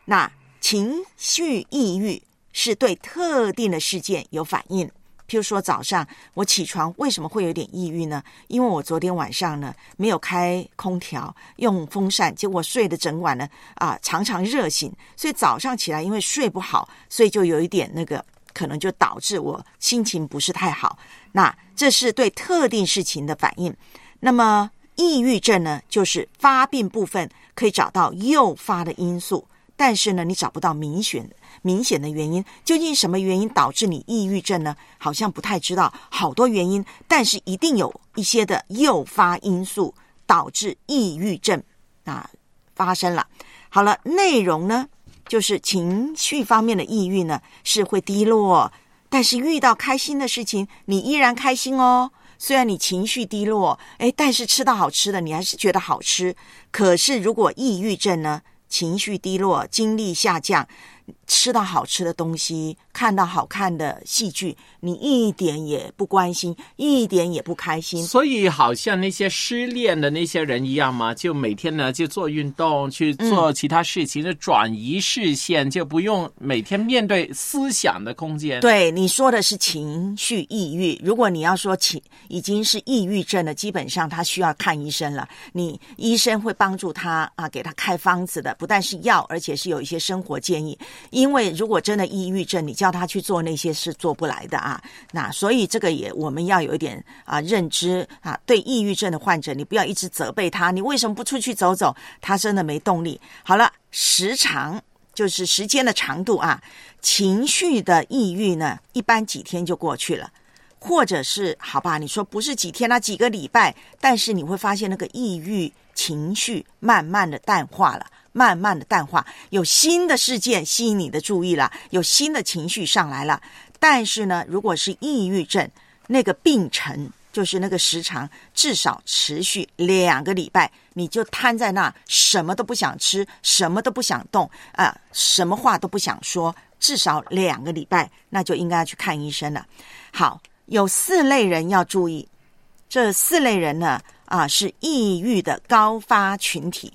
那情绪抑郁是对特定的事件有反应。譬如说早上我起床为什么会有点抑郁呢？因为我昨天晚上呢没有开空调，用风扇，结果睡的整晚呢啊常常热醒，所以早上起来因为睡不好，所以就有一点那个可能就导致我心情不是太好。那这是对特定事情的反应。那么抑郁症呢，就是发病部分可以找到诱发的因素，但是呢你找不到明显的。明显的原因，究竟什么原因导致你抑郁症呢？好像不太知道，好多原因，但是一定有一些的诱发因素导致抑郁症啊发生了。好了，内容呢，就是情绪方面的抑郁呢是会低落，但是遇到开心的事情，你依然开心哦。虽然你情绪低落，哎，但是吃到好吃的，你还是觉得好吃。可是如果抑郁症呢，情绪低落，精力下降。吃到好吃的东西，看到好看的戏剧，你一点也不关心，一点也不开心。所以，好像那些失恋的那些人一样嘛，就每天呢就做运动，去做其他事情，就转移视线，就不用每天面对思想的空间。对，你说的是情绪抑郁。如果你要说情已经是抑郁症了，基本上他需要看医生了。你医生会帮助他啊，给他开方子的，不但是药，而且是有一些生活建议。因为如果真的抑郁症，你叫他去做那些是做不来的啊。那所以这个也我们要有一点啊认知啊。对抑郁症的患者，你不要一直责备他，你为什么不出去走走？他真的没动力。好了，时长就是时间的长度啊。情绪的抑郁呢，一般几天就过去了，或者是好吧，你说不是几天啊，几个礼拜，但是你会发现那个抑郁情绪慢慢的淡化了。慢慢的淡化，有新的事件吸引你的注意了，有新的情绪上来了。但是呢，如果是抑郁症，那个病程就是那个时长至少持续两个礼拜，你就瘫在那，什么都不想吃，什么都不想动啊，什么话都不想说，至少两个礼拜，那就应该去看医生了。好，有四类人要注意，这四类人呢，啊，是抑郁的高发群体。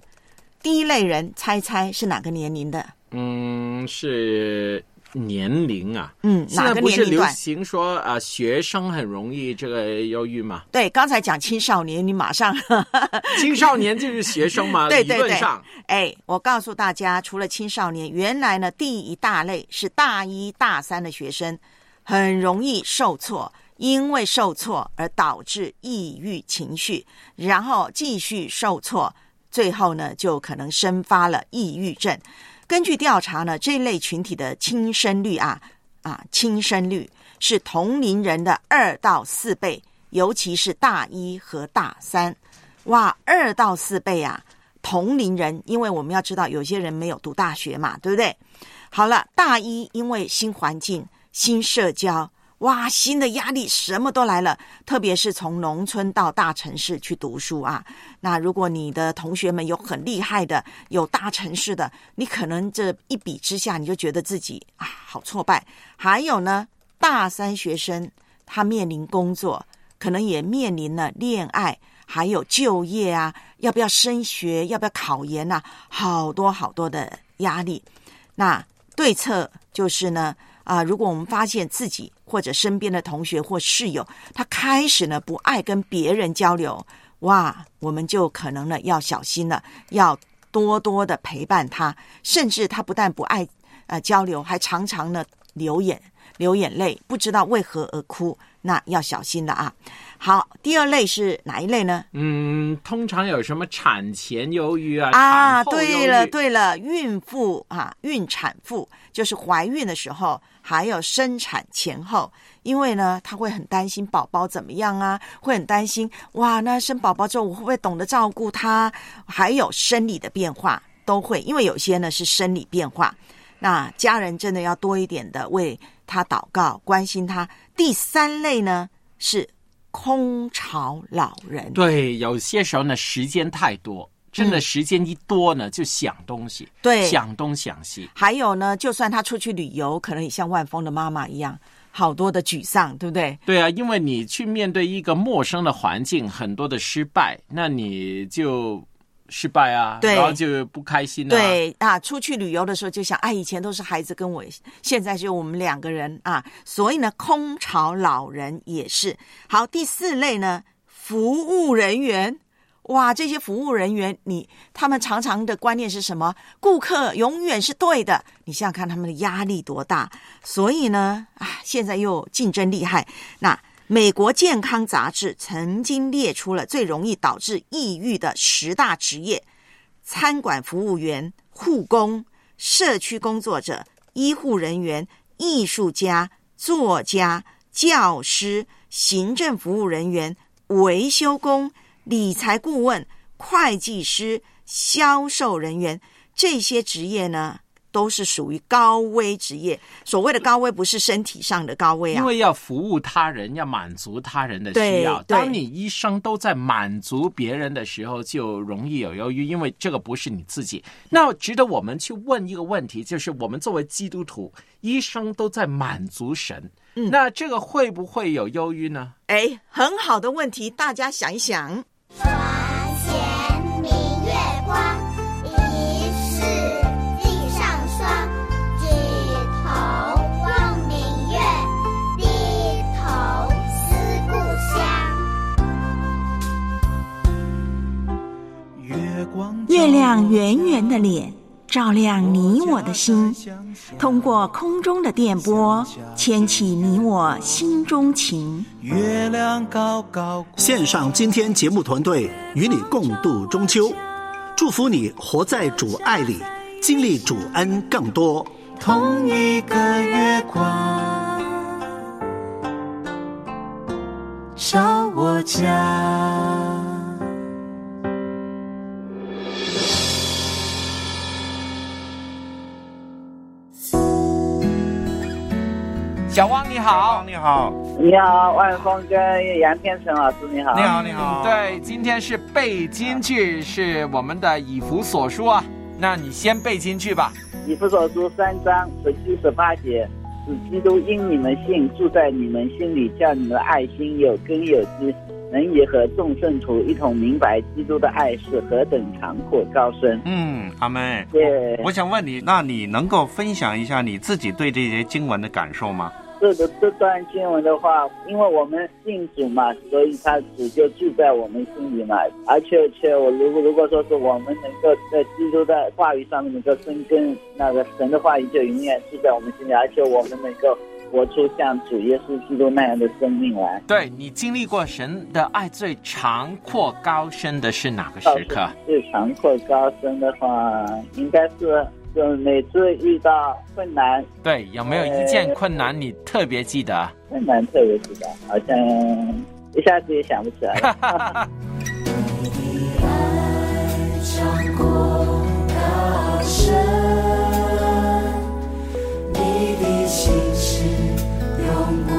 第一类人，猜猜是哪个年龄的？嗯，是年龄啊。嗯，哪个年龄段？流行说啊，学生很容易这个忧郁嘛。对，刚才讲青少年，你马上 青少年就是学生嘛？对对对。上，哎，我告诉大家，除了青少年，原来呢，第一大类是大一大三的学生，很容易受挫，因为受挫而导致抑郁情绪，然后继续受挫。最后呢，就可能生发了抑郁症。根据调查呢，这类群体的轻生率啊啊，轻生率是同龄人的二到四倍，尤其是大一和大三。哇，二到四倍啊！同龄人，因为我们要知道，有些人没有读大学嘛，对不对？好了，大一因为新环境、新社交，哇，新的压力什么都来了，特别是从农村到大城市去读书啊。那如果你的同学们有很厉害的，有大城市的，你可能这一比之下，你就觉得自己啊好挫败。还有呢，大三学生他面临工作，可能也面临了恋爱，还有就业啊，要不要升学，要不要考研呐，好多好多的压力。那对策就是呢。啊，如果我们发现自己或者身边的同学或室友，他开始呢不爱跟别人交流，哇，我们就可能呢要小心了，要多多的陪伴他，甚至他不但不爱呃交流，还常常呢流眼流眼泪，不知道为何而哭，那要小心了啊。好，第二类是哪一类呢？嗯，通常有什么产前忧郁啊？啊，对了对了，孕妇啊，孕产妇就是怀孕的时候。还有生产前后，因为呢，他会很担心宝宝怎么样啊，会很担心哇，那生宝宝之后我会不会懂得照顾他？还有生理的变化都会，因为有些呢是生理变化，那家人真的要多一点的为他祷告，关心他。第三类呢是空巢老人，对，有些时候呢时间太多。真的时间一多呢，就想东西，对，想东想西。还有呢，就算他出去旅游，可能也像万峰的妈妈一样，好多的沮丧，对不对？对啊，因为你去面对一个陌生的环境，很多的失败，那你就失败啊，对，然后就不开心了。对啊，出去旅游的时候就想，哎，以前都是孩子跟我，现在就我们两个人啊，所以呢，空巢老人也是。好，第四类呢，服务人员。哇，这些服务人员，你他们常常的观念是什么？顾客永远是对的。你想想看，他们的压力多大？所以呢，啊，现在又竞争厉害。那美国健康杂志曾经列出了最容易导致抑郁的十大职业：餐馆服务员、护工、社区工作者、医护人员、艺术家、作家、教师、行政服务人员、维修工。理财顾问、会计师、销售人员这些职业呢，都是属于高危职业。所谓的高危，不是身体上的高危啊，因为要服务他人，要满足他人的需要。当你一生都在满足别人的时候，就容易有忧郁，因为这个不是你自己。那值得我们去问一个问题，就是我们作为基督徒，一生都在满足神。那这个会不会有忧郁呢？哎，很好的问题，大家想一想。床前明月光，疑是地上霜。举头望明月，低头思故乡。月亮圆圆的脸。照亮你我的心，通过空中的电波，牵起你我心中情。月亮高高，献上今天节目团队与你共度中秋，祝福你活在主爱里，经历主恩更多。同一个月光，照我家。小汪你好，你好，你好，万峰跟杨天成老师你好，你好你好，对，今天是背金句，是我们的以弗所书啊，那你先背金句吧。以弗所书三章十七十八节，使基督因你们信住在你们心里，叫你们的爱心有根有基，能以和众圣徒一同明白基督的爱是何等长阔高深。嗯，阿妹，对，我想问你，那你能够分享一下你自己对这些经文的感受吗？这个这段经文的话，因为我们信主嘛，所以他主就住在我们心里嘛。而且且我如果如果说是我们能够在基督的话语上面能够生根，那个神的话语就永远住在我们心里，而且我们能够活出像主耶稣基督那样的生命来。对你经历过神的爱最长阔高深的是哪个时刻？最长阔高深的话，应该是。就每次遇到困难，对，有没有一件困难你特别记得？困难特别记得，好像一下子也想不起来。你的心事永不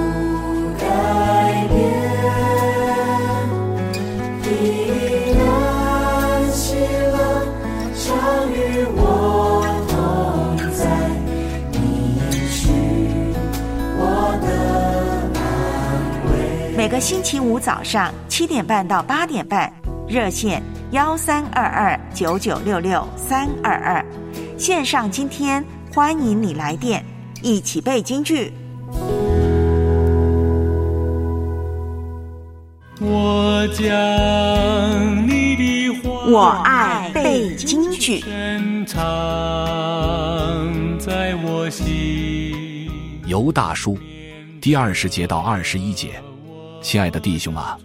每个星期五早上七点半到八点半，热线幺三二二九九六六三二二，线上今天欢迎你来电，一起背京剧。我将你的话，我爱背京剧。深藏在我心。尤大叔，第二十节到二十一节，亲爱的弟兄啊，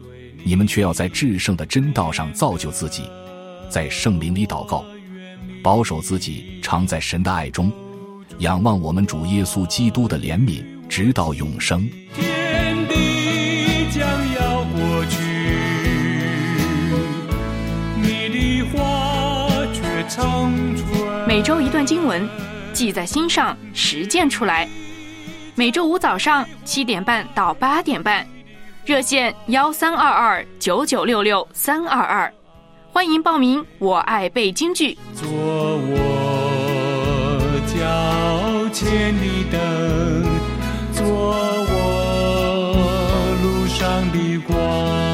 你们却要在至圣的真道上造就自己，在圣灵里祷告，保守自己，常在神的爱中，仰望我们主耶稣基督的怜悯，直到永生。天地将要过去，你的话却长存。每周一段经文，记在心上，实践出来。每周五早上七点半到八点半，热线幺三二二九九六六三二二，欢迎报名。我爱背京剧，做我脚前的灯，做我路上的光。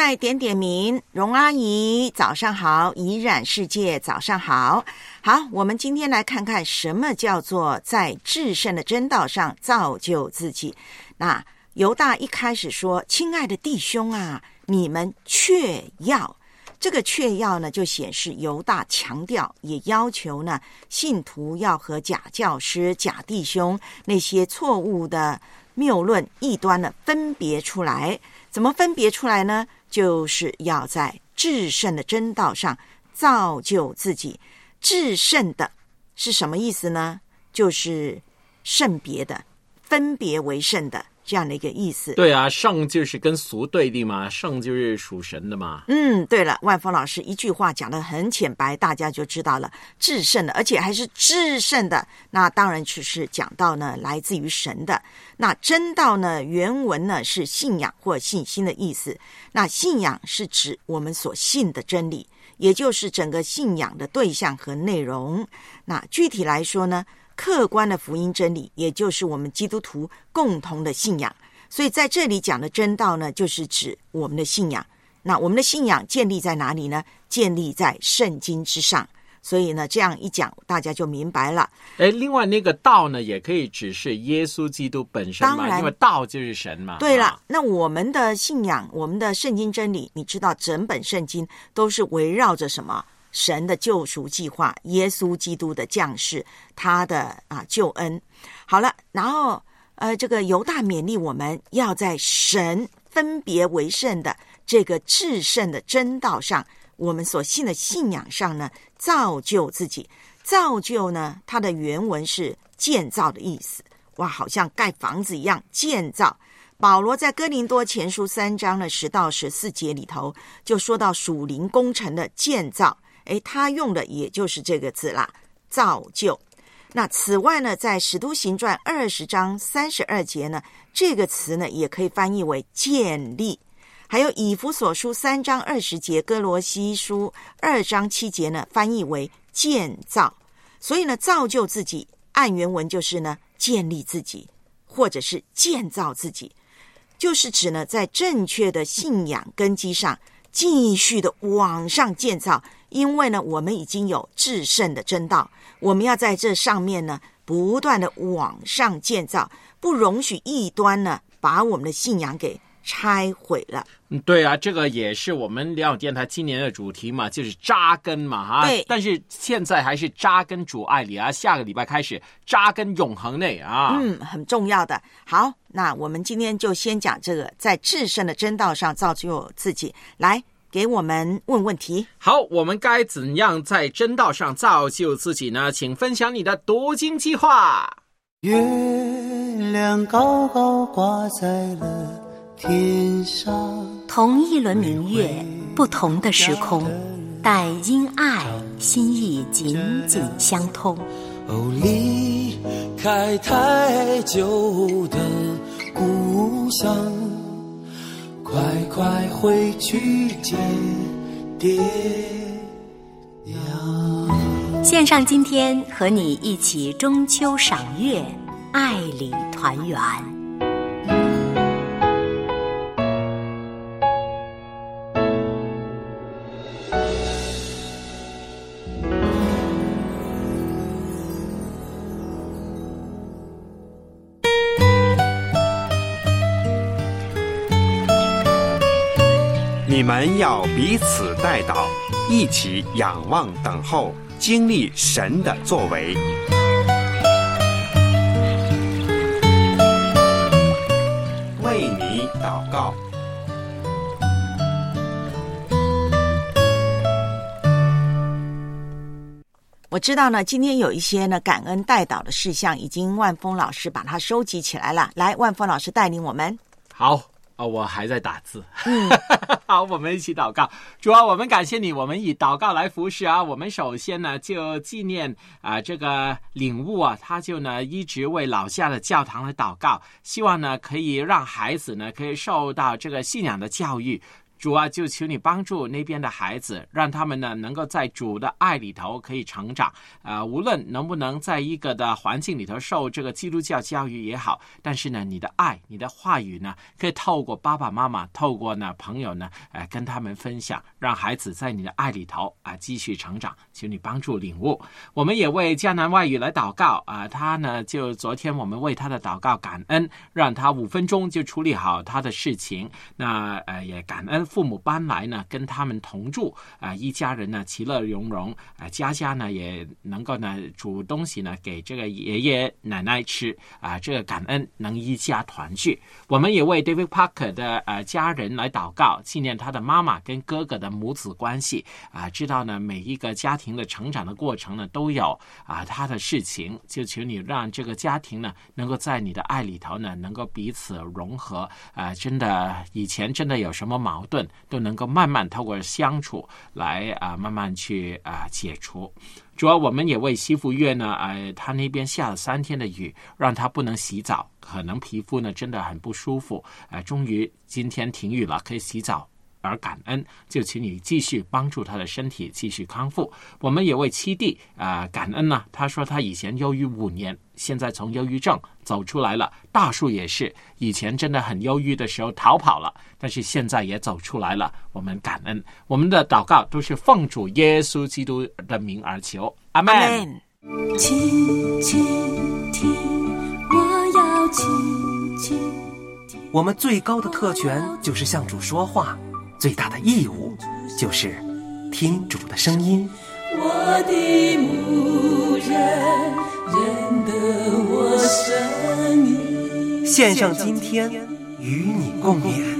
再点点名，荣阿姨早上好，怡染世界早上好。好，我们今天来看看什么叫做在至圣的真道上造就自己。那犹大一开始说：“亲爱的弟兄啊，你们却要。”这个却要呢，就显示犹大强调，也要求呢，信徒要和假教师、假弟兄那些错误的谬论、异端呢分别出来。怎么分别出来呢？就是要在至圣的真道上造就自己。至圣的是什么意思呢？就是圣别的、分别为圣的这样的一个意思。对啊，圣就是跟俗对立嘛，圣就是属神的嘛。嗯，对了，万峰老师一句话讲的很浅白，大家就知道了。至圣的，而且还是至圣的，那当然就是讲到呢，来自于神的。那真道呢，原文呢是信仰或信心的意思。那信仰是指我们所信的真理，也就是整个信仰的对象和内容。那具体来说呢，客观的福音真理，也就是我们基督徒共同的信仰。所以在这里讲的真道呢，就是指我们的信仰。那我们的信仰建立在哪里呢？建立在圣经之上。所以呢，这样一讲，大家就明白了。哎，另外那个道呢，也可以指是耶稣基督本身嘛，当然因为道就是神嘛。对了啊，那我们的信仰，我们的圣经真理，你知道，整本圣经都是围绕着什么？神的救赎计划，耶稣基督的降世，他的啊救恩。好了，然后呃，这个犹大勉励我们要在神分别为圣的这个至圣的真道上，我们所信的信仰上呢，造就自己。造就呢，它的原文是建造的意思。哇，好像盖房子一样建造。保罗在哥林多前书三章的十到十四节里头，就说到属灵工程的建造。诶，他用的也就是这个字啦，造就。那此外呢，在使徒行传二十章三十二节呢，这个词呢也可以翻译为建立。还有以弗所书三章二十节，哥罗西书二章七节呢，翻译为建造。所以呢，造就自己，按原文就是呢，建立自己，或者是建造自己，就是指呢，在正确的信仰根基上，继续的往上建造。因为呢，我们已经有至圣的真道，我们要在这上面呢，不断的往上建造，不容许异端呢，把我们的信仰给拆毁了。嗯，对啊，这个也是我们良友电台今年的主题嘛，就是扎根嘛，哈。对但是现在还是扎根主爱里啊，下个礼拜开始扎根永恒内啊。嗯，很重要的。好，那我们今天就先讲这个，在至圣的真道上造就自己。来，给我们问问题。好，我们该怎样在真道上造就自己呢？请分享你的读经计划。月亮高高挂在了天上，同一轮明月，不同的时空，但因爱心意紧紧相通。哦，离开太久的故乡，快快回去见爹娘。献上今天和你一起中秋赏月，爱里团圆。们要彼此带祷，一起仰望等候，经历神的作为。为你祷告。我知道呢，今天有一些呢感恩代祷的事项，已经万峰老师把它收集起来了。来，万峰老师带领我们。好。啊，我还在打字。嗯，好，我们一起祷告。主啊，我们感谢你，我们以祷告来服侍啊。我们首先呢，就纪念啊这个领悟啊，他就呢一直为老家的教堂来祷告，希望呢可以让孩子呢可以受到这个信仰的教育。主啊，就求你帮助那边的孩子，让他们呢能够在主的爱里头可以成长。啊，无论能不能在一个的环境里头受这个基督教教育也好，但是呢，你的爱、你的话语呢，可以透过爸爸妈妈、透过呢朋友呢，哎，跟他们分享，让孩子在你的爱里头啊继续成长。求你帮助领悟。我们也为江南外语来祷告啊，他呢就昨天我们为他的祷告感恩，让他五分钟就处理好他的事情。那呃也感恩。父母搬来呢，跟他们同住啊，一家人呢其乐融融啊，家家呢也能够呢煮东西呢给这个爷爷奶奶吃啊，这个感恩能一家团聚。我们也为 David Parker 的呃家人来祷告，纪念他的妈妈跟哥哥的母子关系啊，知道呢每一个家庭的成长的过程呢都有啊他的事情，就求你让这个家庭呢能够在你的爱里头呢能够彼此融合啊，真的以前真的有什么矛盾。都能够慢慢透过相处来啊，慢慢去啊解除。主要我们也为西服月呢，呃，他那边下了三天的雨，让他不能洗澡，可能皮肤呢真的很不舒服。呃，终于今天停雨了，可以洗澡。而感恩，就请你继续帮助他的身体继续康复。我们也为七弟啊感恩呢。他说他以前忧郁五年，现在从忧郁症走出来了。大树也是以前真的很忧郁的时候逃跑了，但是现在也走出来了。我们感恩，我们的祷告都是奉主耶稣基督的名而求。阿门。我们最高的特权就是向主说话。最大的义务就是听主的声音。我的牧人认得我声音。献上今天与你共勉。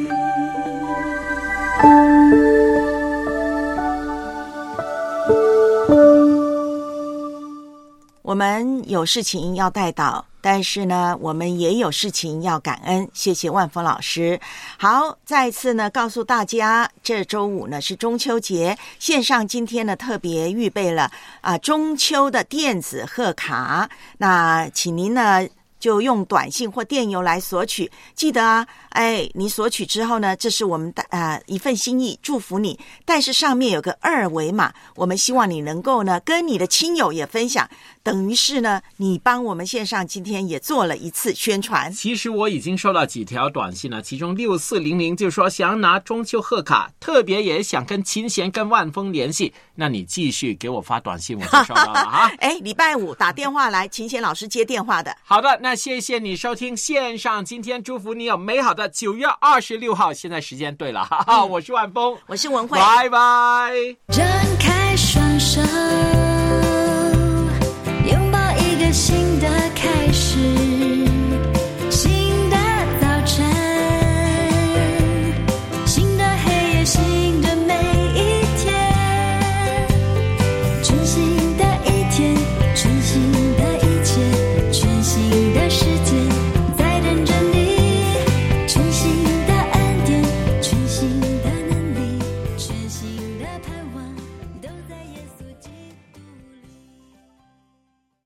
我们有事情要带到。但是呢，我们也有事情要感恩，谢谢万峰老师。好，再次呢告诉大家，这周五呢是中秋节，线上今天呢特别预备了啊中秋的电子贺卡，那请您呢就用短信或电邮来索取，记得啊，哎，你索取之后呢，这是我们的啊一份心意，祝福你。但是上面有个二维码，我们希望你能够呢跟你的亲友也分享。等于是呢，你帮我们线上今天也做了一次宣传。其实我已经收到几条短信了，其中六四零零就说想拿中秋贺卡，特别也想跟琴弦、跟万峰联系。那你继续给我发短信，我就收到了哈。哎，礼拜五打电话来，琴弦老师接电话的。好的，那谢谢你收听线上，今天祝福你有美好的九月二十六号。现在时间对了，哈哈，我是万峰，我是文慧，拜拜。张开双手。